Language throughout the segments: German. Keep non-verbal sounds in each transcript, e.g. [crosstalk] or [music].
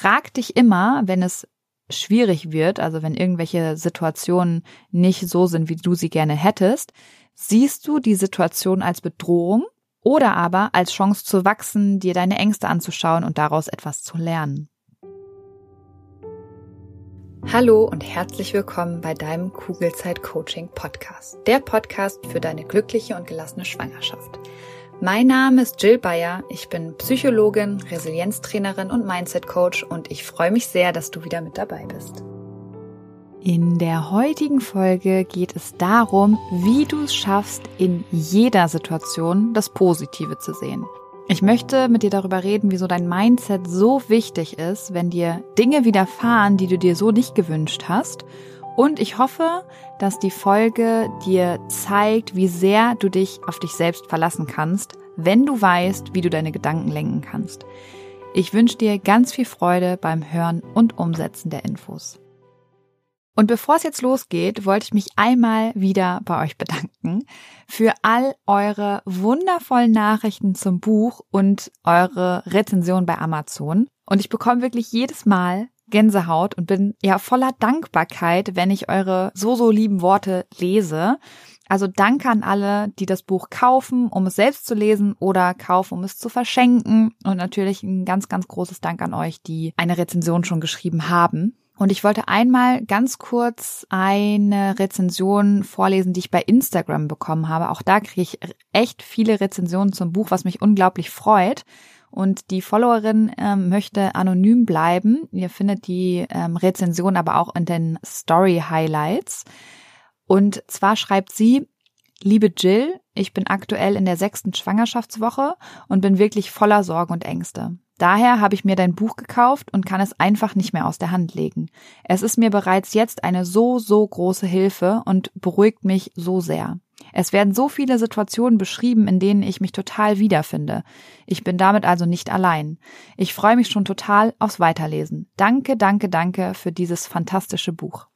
frag dich immer, wenn es schwierig wird, also wenn irgendwelche Situationen nicht so sind, wie du sie gerne hättest, siehst du die Situation als Bedrohung oder aber als Chance zu wachsen, dir deine Ängste anzuschauen und daraus etwas zu lernen. Hallo und herzlich willkommen bei deinem Kugelzeit Coaching Podcast, der Podcast für deine glückliche und gelassene Schwangerschaft. Mein Name ist Jill Bayer, ich bin Psychologin, Resilienztrainerin und Mindset Coach und ich freue mich sehr, dass du wieder mit dabei bist. In der heutigen Folge geht es darum, wie du es schaffst, in jeder Situation das Positive zu sehen. Ich möchte mit dir darüber reden, wieso dein Mindset so wichtig ist, wenn dir Dinge widerfahren, die du dir so nicht gewünscht hast. Und ich hoffe, dass die Folge dir zeigt, wie sehr du dich auf dich selbst verlassen kannst, wenn du weißt, wie du deine Gedanken lenken kannst. Ich wünsche dir ganz viel Freude beim Hören und Umsetzen der Infos. Und bevor es jetzt losgeht, wollte ich mich einmal wieder bei euch bedanken für all eure wundervollen Nachrichten zum Buch und eure Rezension bei Amazon. Und ich bekomme wirklich jedes Mal Gänsehaut und bin ja voller Dankbarkeit, wenn ich eure so, so lieben Worte lese. Also danke an alle, die das Buch kaufen, um es selbst zu lesen oder kaufen, um es zu verschenken. Und natürlich ein ganz, ganz großes Dank an euch, die eine Rezension schon geschrieben haben. Und ich wollte einmal ganz kurz eine Rezension vorlesen, die ich bei Instagram bekommen habe. Auch da kriege ich echt viele Rezensionen zum Buch, was mich unglaublich freut. Und die Followerin ähm, möchte anonym bleiben. Ihr findet die ähm, Rezension aber auch in den Story Highlights. Und zwar schreibt sie, Liebe Jill, ich bin aktuell in der sechsten Schwangerschaftswoche und bin wirklich voller Sorgen und Ängste. Daher habe ich mir dein Buch gekauft und kann es einfach nicht mehr aus der Hand legen. Es ist mir bereits jetzt eine so, so große Hilfe und beruhigt mich so sehr. Es werden so viele Situationen beschrieben, in denen ich mich total wiederfinde. Ich bin damit also nicht allein. Ich freue mich schon total aufs Weiterlesen. Danke, danke, danke für dieses fantastische Buch.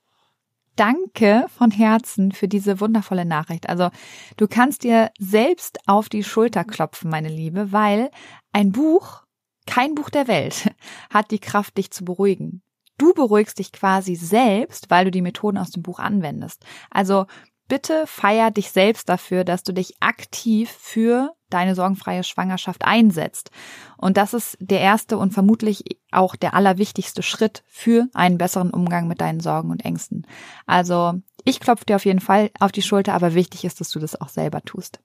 Danke von Herzen für diese wundervolle Nachricht. Also du kannst dir selbst auf die Schulter klopfen, meine Liebe, weil ein Buch kein Buch der Welt [laughs] hat die Kraft, dich zu beruhigen. Du beruhigst dich quasi selbst, weil du die Methoden aus dem Buch anwendest. Also bitte feier dich selbst dafür, dass du dich aktiv für deine sorgenfreie Schwangerschaft einsetzt. Und das ist der erste und vermutlich auch der allerwichtigste Schritt für einen besseren Umgang mit deinen Sorgen und Ängsten. Also ich klopfe dir auf jeden Fall auf die Schulter, aber wichtig ist, dass du das auch selber tust.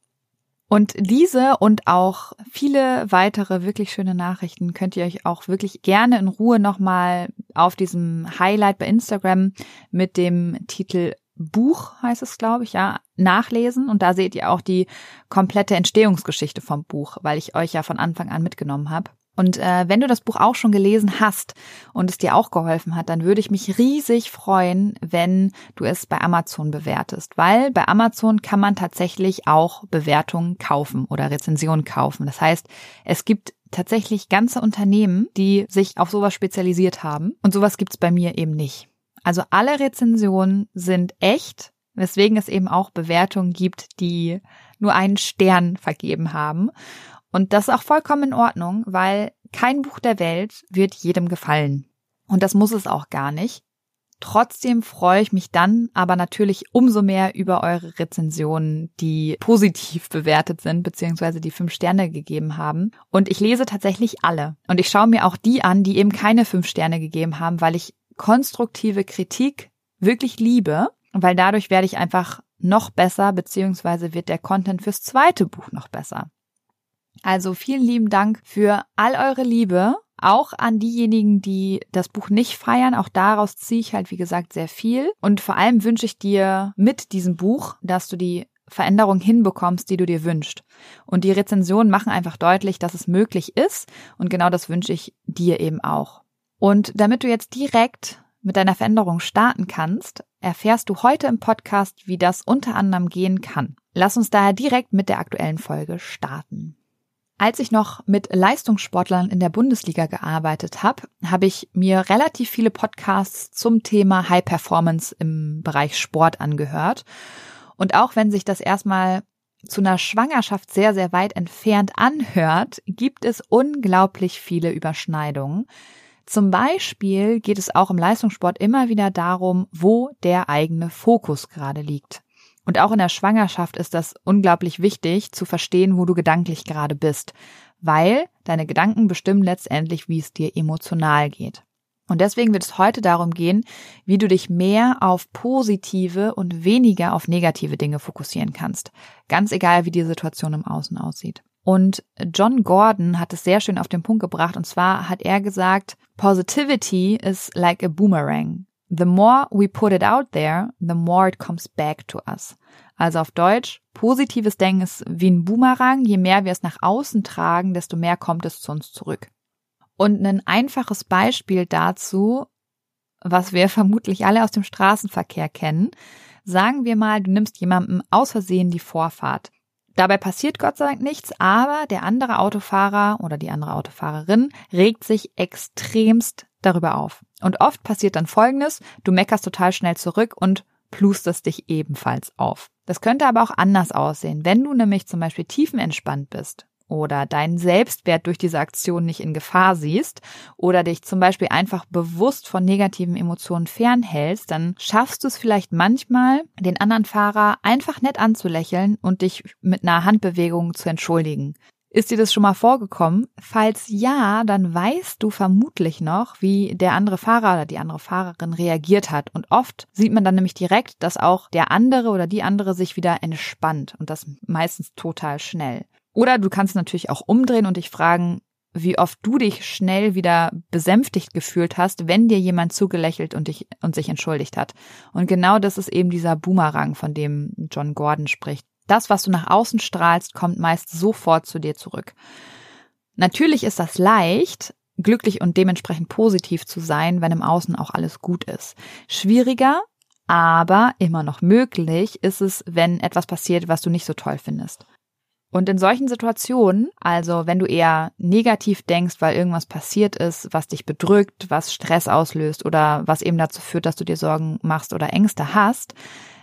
Und diese und auch viele weitere wirklich schöne Nachrichten könnt ihr euch auch wirklich gerne in Ruhe nochmal auf diesem Highlight bei Instagram mit dem Titel Buch heißt es, glaube ich, ja, nachlesen. Und da seht ihr auch die komplette Entstehungsgeschichte vom Buch, weil ich euch ja von Anfang an mitgenommen habe. Und äh, wenn du das Buch auch schon gelesen hast und es dir auch geholfen hat, dann würde ich mich riesig freuen, wenn du es bei Amazon bewertest, weil bei Amazon kann man tatsächlich auch Bewertungen kaufen oder Rezensionen kaufen. Das heißt, es gibt tatsächlich ganze Unternehmen, die sich auf sowas spezialisiert haben und sowas gibt's bei mir eben nicht. Also alle Rezensionen sind echt, weswegen es eben auch Bewertungen gibt, die nur einen Stern vergeben haben. Und das ist auch vollkommen in Ordnung, weil kein Buch der Welt wird jedem gefallen. Und das muss es auch gar nicht. Trotzdem freue ich mich dann aber natürlich umso mehr über eure Rezensionen, die positiv bewertet sind, beziehungsweise die fünf Sterne gegeben haben. Und ich lese tatsächlich alle. Und ich schaue mir auch die an, die eben keine fünf Sterne gegeben haben, weil ich konstruktive Kritik wirklich liebe, weil dadurch werde ich einfach noch besser, beziehungsweise wird der Content fürs zweite Buch noch besser. Also vielen lieben Dank für all eure Liebe, auch an diejenigen, die das Buch nicht feiern. Auch daraus ziehe ich halt, wie gesagt, sehr viel. Und vor allem wünsche ich dir mit diesem Buch, dass du die Veränderung hinbekommst, die du dir wünschst. Und die Rezensionen machen einfach deutlich, dass es möglich ist. Und genau das wünsche ich dir eben auch. Und damit du jetzt direkt mit deiner Veränderung starten kannst, erfährst du heute im Podcast, wie das unter anderem gehen kann. Lass uns daher direkt mit der aktuellen Folge starten. Als ich noch mit Leistungssportlern in der Bundesliga gearbeitet habe, habe ich mir relativ viele Podcasts zum Thema High Performance im Bereich Sport angehört. Und auch wenn sich das erstmal zu einer Schwangerschaft sehr, sehr weit entfernt anhört, gibt es unglaublich viele Überschneidungen. Zum Beispiel geht es auch im Leistungssport immer wieder darum, wo der eigene Fokus gerade liegt. Und auch in der Schwangerschaft ist das unglaublich wichtig zu verstehen, wo du gedanklich gerade bist, weil deine Gedanken bestimmen letztendlich, wie es dir emotional geht. Und deswegen wird es heute darum gehen, wie du dich mehr auf positive und weniger auf negative Dinge fokussieren kannst. Ganz egal, wie die Situation im Außen aussieht. Und John Gordon hat es sehr schön auf den Punkt gebracht. Und zwar hat er gesagt, Positivity is like a boomerang. The more we put it out there, the more it comes back to us. Also auf Deutsch, positives Denken ist wie ein Boomerang. Je mehr wir es nach außen tragen, desto mehr kommt es zu uns zurück. Und ein einfaches Beispiel dazu, was wir [laughs] vermutlich alle aus dem Straßenverkehr kennen, sagen wir mal, du nimmst jemandem aus Versehen die Vorfahrt. Dabei passiert Gott sei Dank nichts, aber der andere Autofahrer oder die andere Autofahrerin regt sich extremst darüber auf. Und oft passiert dann Folgendes, du meckerst total schnell zurück und plustest dich ebenfalls auf. Das könnte aber auch anders aussehen. Wenn du nämlich zum Beispiel tiefenentspannt bist oder deinen Selbstwert durch diese Aktion nicht in Gefahr siehst oder dich zum Beispiel einfach bewusst von negativen Emotionen fernhältst, dann schaffst du es vielleicht manchmal, den anderen Fahrer einfach nett anzulächeln und dich mit einer Handbewegung zu entschuldigen. Ist dir das schon mal vorgekommen? Falls ja, dann weißt du vermutlich noch, wie der andere Fahrer oder die andere Fahrerin reagiert hat. Und oft sieht man dann nämlich direkt, dass auch der andere oder die andere sich wieder entspannt und das meistens total schnell. Oder du kannst natürlich auch umdrehen und dich fragen, wie oft du dich schnell wieder besänftigt gefühlt hast, wenn dir jemand zugelächelt und dich und sich entschuldigt hat. Und genau das ist eben dieser Boomerang, von dem John Gordon spricht. Das, was du nach außen strahlst, kommt meist sofort zu dir zurück. Natürlich ist das leicht, glücklich und dementsprechend positiv zu sein, wenn im Außen auch alles gut ist. Schwieriger, aber immer noch möglich ist es, wenn etwas passiert, was du nicht so toll findest. Und in solchen Situationen, also wenn du eher negativ denkst, weil irgendwas passiert ist, was dich bedrückt, was Stress auslöst oder was eben dazu führt, dass du dir Sorgen machst oder Ängste hast,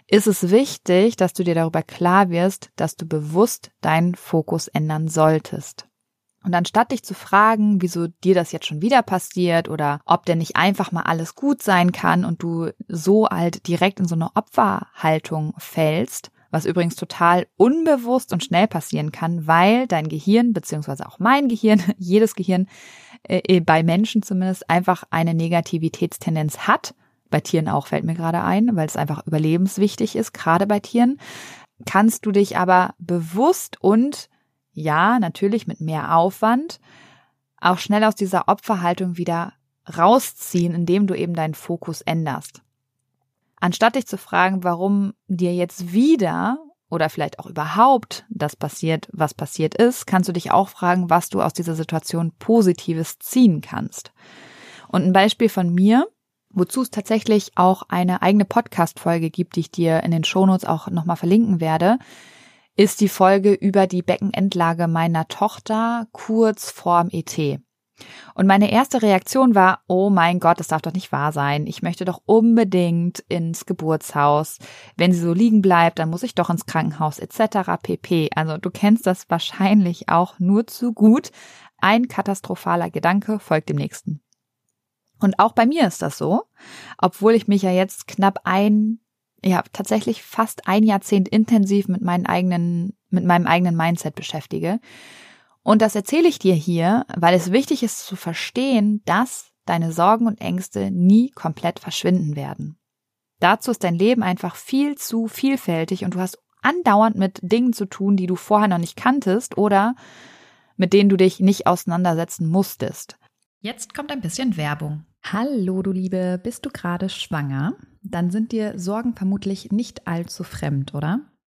ist es wichtig, dass du dir darüber klar wirst, dass du bewusst deinen Fokus ändern solltest. Und anstatt dich zu fragen, wieso dir das jetzt schon wieder passiert oder ob denn nicht einfach mal alles gut sein kann und du so halt direkt in so eine Opferhaltung fällst, was übrigens total unbewusst und schnell passieren kann, weil dein Gehirn, beziehungsweise auch mein Gehirn, [laughs] jedes Gehirn, äh, bei Menschen zumindest, einfach eine Negativitätstendenz hat bei Tieren auch fällt mir gerade ein, weil es einfach überlebenswichtig ist, gerade bei Tieren. Kannst du dich aber bewusst und ja, natürlich mit mehr Aufwand auch schnell aus dieser Opferhaltung wieder rausziehen, indem du eben deinen Fokus änderst. Anstatt dich zu fragen, warum dir jetzt wieder oder vielleicht auch überhaupt das passiert, was passiert ist, kannst du dich auch fragen, was du aus dieser Situation Positives ziehen kannst. Und ein Beispiel von mir, wozu es tatsächlich auch eine eigene Podcast-Folge gibt, die ich dir in den Shownotes auch nochmal verlinken werde, ist die Folge über die Beckenendlage meiner Tochter kurz vorm ET. Und meine erste Reaktion war, oh mein Gott, das darf doch nicht wahr sein. Ich möchte doch unbedingt ins Geburtshaus. Wenn sie so liegen bleibt, dann muss ich doch ins Krankenhaus etc. pp. Also du kennst das wahrscheinlich auch nur zu gut. Ein katastrophaler Gedanke folgt dem nächsten. Und auch bei mir ist das so, obwohl ich mich ja jetzt knapp ein, ja, tatsächlich fast ein Jahrzehnt intensiv mit meinen eigenen, mit meinem eigenen Mindset beschäftige. Und das erzähle ich dir hier, weil es wichtig ist zu verstehen, dass deine Sorgen und Ängste nie komplett verschwinden werden. Dazu ist dein Leben einfach viel zu vielfältig und du hast andauernd mit Dingen zu tun, die du vorher noch nicht kanntest oder mit denen du dich nicht auseinandersetzen musstest. Jetzt kommt ein bisschen Werbung. Hallo, du Liebe, bist du gerade schwanger? Dann sind dir Sorgen vermutlich nicht allzu fremd, oder?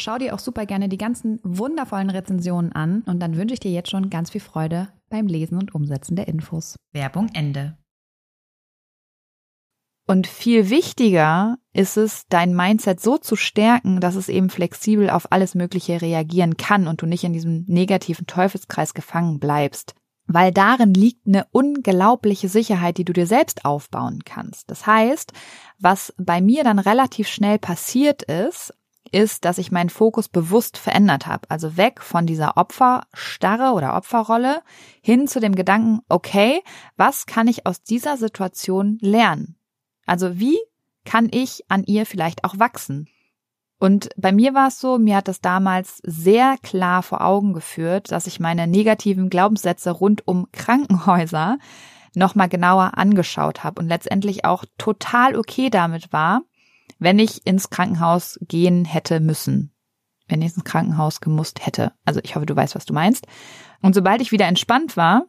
Schau dir auch super gerne die ganzen wundervollen Rezensionen an und dann wünsche ich dir jetzt schon ganz viel Freude beim Lesen und Umsetzen der Infos. Werbung Ende. Und viel wichtiger ist es, dein Mindset so zu stärken, dass es eben flexibel auf alles Mögliche reagieren kann und du nicht in diesem negativen Teufelskreis gefangen bleibst. Weil darin liegt eine unglaubliche Sicherheit, die du dir selbst aufbauen kannst. Das heißt, was bei mir dann relativ schnell passiert ist, ist, dass ich meinen Fokus bewusst verändert habe. Also weg von dieser Opferstarre oder Opferrolle hin zu dem Gedanken, okay, was kann ich aus dieser Situation lernen? Also wie kann ich an ihr vielleicht auch wachsen? Und bei mir war es so, mir hat das damals sehr klar vor Augen geführt, dass ich meine negativen Glaubenssätze rund um Krankenhäuser nochmal genauer angeschaut habe und letztendlich auch total okay damit war, wenn ich ins Krankenhaus gehen hätte müssen. Wenn ich ins Krankenhaus gemusst hätte. Also ich hoffe, du weißt, was du meinst. Und sobald ich wieder entspannt war,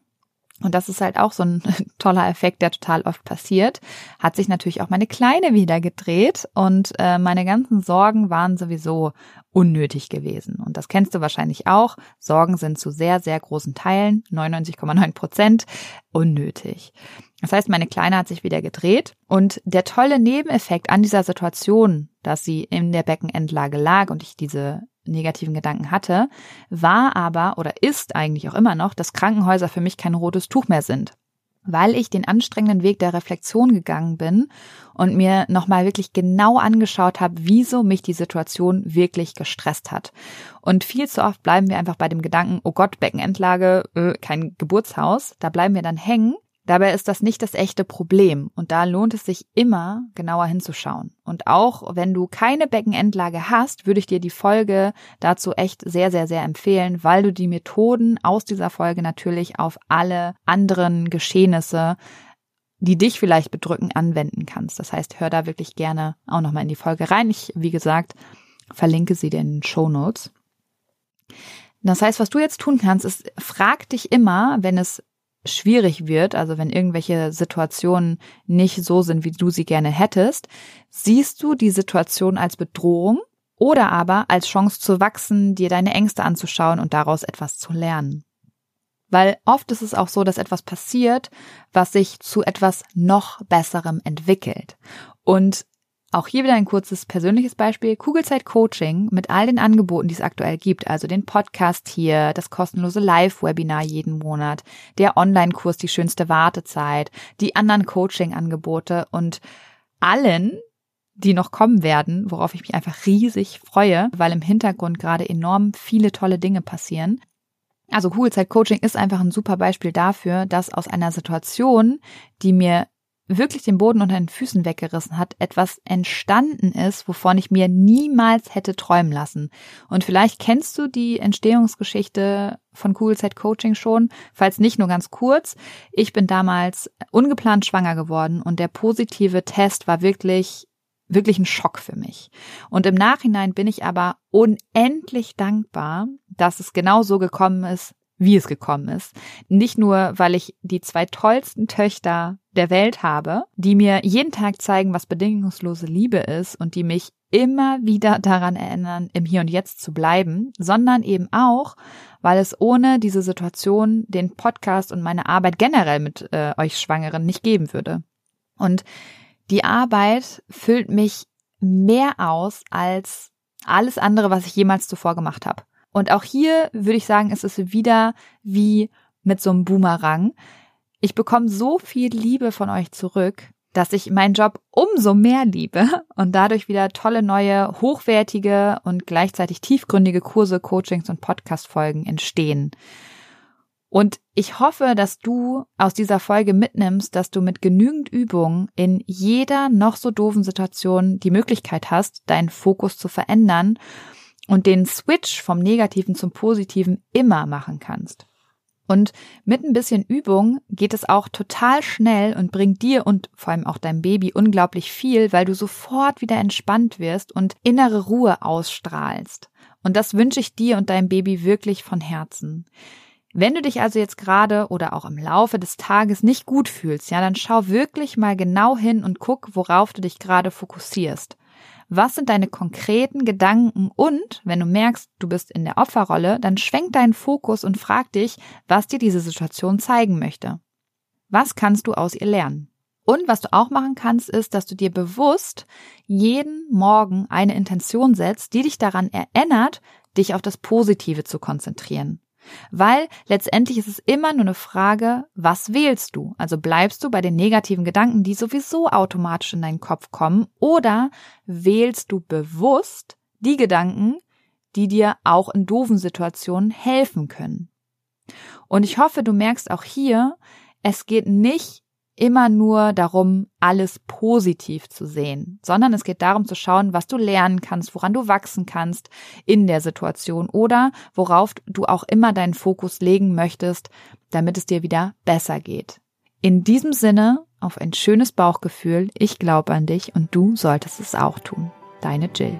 und das ist halt auch so ein [laughs] toller Effekt, der total oft passiert, hat sich natürlich auch meine Kleine wieder gedreht und äh, meine ganzen Sorgen waren sowieso unnötig gewesen. Und das kennst du wahrscheinlich auch. Sorgen sind zu sehr, sehr großen Teilen, 99,9 Prozent, unnötig. Das heißt, meine Kleine hat sich wieder gedreht und der tolle Nebeneffekt an dieser Situation, dass sie in der Beckenendlage lag und ich diese negativen Gedanken hatte, war aber oder ist eigentlich auch immer noch, dass Krankenhäuser für mich kein rotes Tuch mehr sind weil ich den anstrengenden Weg der Reflexion gegangen bin und mir nochmal wirklich genau angeschaut habe, wieso mich die Situation wirklich gestresst hat. Und viel zu oft bleiben wir einfach bei dem Gedanken, oh Gott, Beckenendlage, äh, kein Geburtshaus. Da bleiben wir dann hängen Dabei ist das nicht das echte Problem und da lohnt es sich immer genauer hinzuschauen. Und auch wenn du keine Beckenendlage hast, würde ich dir die Folge dazu echt sehr, sehr, sehr empfehlen, weil du die Methoden aus dieser Folge natürlich auf alle anderen Geschehnisse, die dich vielleicht bedrücken, anwenden kannst. Das heißt, hör da wirklich gerne auch nochmal in die Folge rein. Ich, wie gesagt, verlinke sie dir in den Show Notes. Das heißt, was du jetzt tun kannst, ist, frag dich immer, wenn es schwierig wird, also wenn irgendwelche Situationen nicht so sind, wie du sie gerne hättest, siehst du die Situation als Bedrohung oder aber als Chance zu wachsen, dir deine Ängste anzuschauen und daraus etwas zu lernen. Weil oft ist es auch so, dass etwas passiert, was sich zu etwas noch Besserem entwickelt. Und auch hier wieder ein kurzes persönliches Beispiel. Kugelzeit Coaching mit all den Angeboten, die es aktuell gibt. Also den Podcast hier, das kostenlose Live-Webinar jeden Monat, der Online-Kurs, die schönste Wartezeit, die anderen Coaching-Angebote und allen, die noch kommen werden, worauf ich mich einfach riesig freue, weil im Hintergrund gerade enorm viele tolle Dinge passieren. Also Kugelzeit Coaching ist einfach ein super Beispiel dafür, dass aus einer Situation, die mir wirklich den Boden unter den Füßen weggerissen hat, etwas entstanden ist, wovon ich mir niemals hätte träumen lassen. Und vielleicht kennst du die Entstehungsgeschichte von Kugelzeit Coaching schon, falls nicht nur ganz kurz. Ich bin damals ungeplant schwanger geworden und der positive Test war wirklich wirklich ein Schock für mich. Und im Nachhinein bin ich aber unendlich dankbar, dass es genau so gekommen ist, wie es gekommen ist. Nicht nur, weil ich die zwei tollsten Töchter der Welt habe, die mir jeden Tag zeigen, was bedingungslose Liebe ist und die mich immer wieder daran erinnern, im Hier und Jetzt zu bleiben, sondern eben auch, weil es ohne diese Situation den Podcast und meine Arbeit generell mit äh, euch Schwangeren nicht geben würde. Und die Arbeit füllt mich mehr aus als alles andere, was ich jemals zuvor gemacht habe. Und auch hier würde ich sagen, ist es wieder wie mit so einem Boomerang. Ich bekomme so viel Liebe von euch zurück, dass ich meinen Job umso mehr liebe und dadurch wieder tolle neue, hochwertige und gleichzeitig tiefgründige Kurse, Coachings und Podcast-Folgen entstehen. Und ich hoffe, dass du aus dieser Folge mitnimmst, dass du mit genügend Übung in jeder noch so doofen Situation die Möglichkeit hast, deinen Fokus zu verändern und den Switch vom Negativen zum Positiven immer machen kannst. Und mit ein bisschen Übung geht es auch total schnell und bringt dir und vor allem auch deinem Baby unglaublich viel, weil du sofort wieder entspannt wirst und innere Ruhe ausstrahlst. Und das wünsche ich dir und deinem Baby wirklich von Herzen. Wenn du dich also jetzt gerade oder auch im Laufe des Tages nicht gut fühlst, ja, dann schau wirklich mal genau hin und guck, worauf du dich gerade fokussierst. Was sind deine konkreten Gedanken? Und wenn du merkst, du bist in der Opferrolle, dann schwenk deinen Fokus und frag dich, was dir diese Situation zeigen möchte. Was kannst du aus ihr lernen? Und was du auch machen kannst, ist, dass du dir bewusst jeden Morgen eine Intention setzt, die dich daran erinnert, dich auf das Positive zu konzentrieren. Weil letztendlich ist es immer nur eine Frage, was wählst du? Also bleibst du bei den negativen Gedanken, die sowieso automatisch in deinen Kopf kommen, oder wählst du bewusst die Gedanken, die dir auch in doofen Situationen helfen können? Und ich hoffe, du merkst auch hier, es geht nicht immer nur darum, alles positiv zu sehen, sondern es geht darum zu schauen, was du lernen kannst, woran du wachsen kannst in der Situation oder worauf du auch immer deinen Fokus legen möchtest, damit es dir wieder besser geht. In diesem Sinne, auf ein schönes Bauchgefühl, ich glaube an dich und du solltest es auch tun. Deine Jill.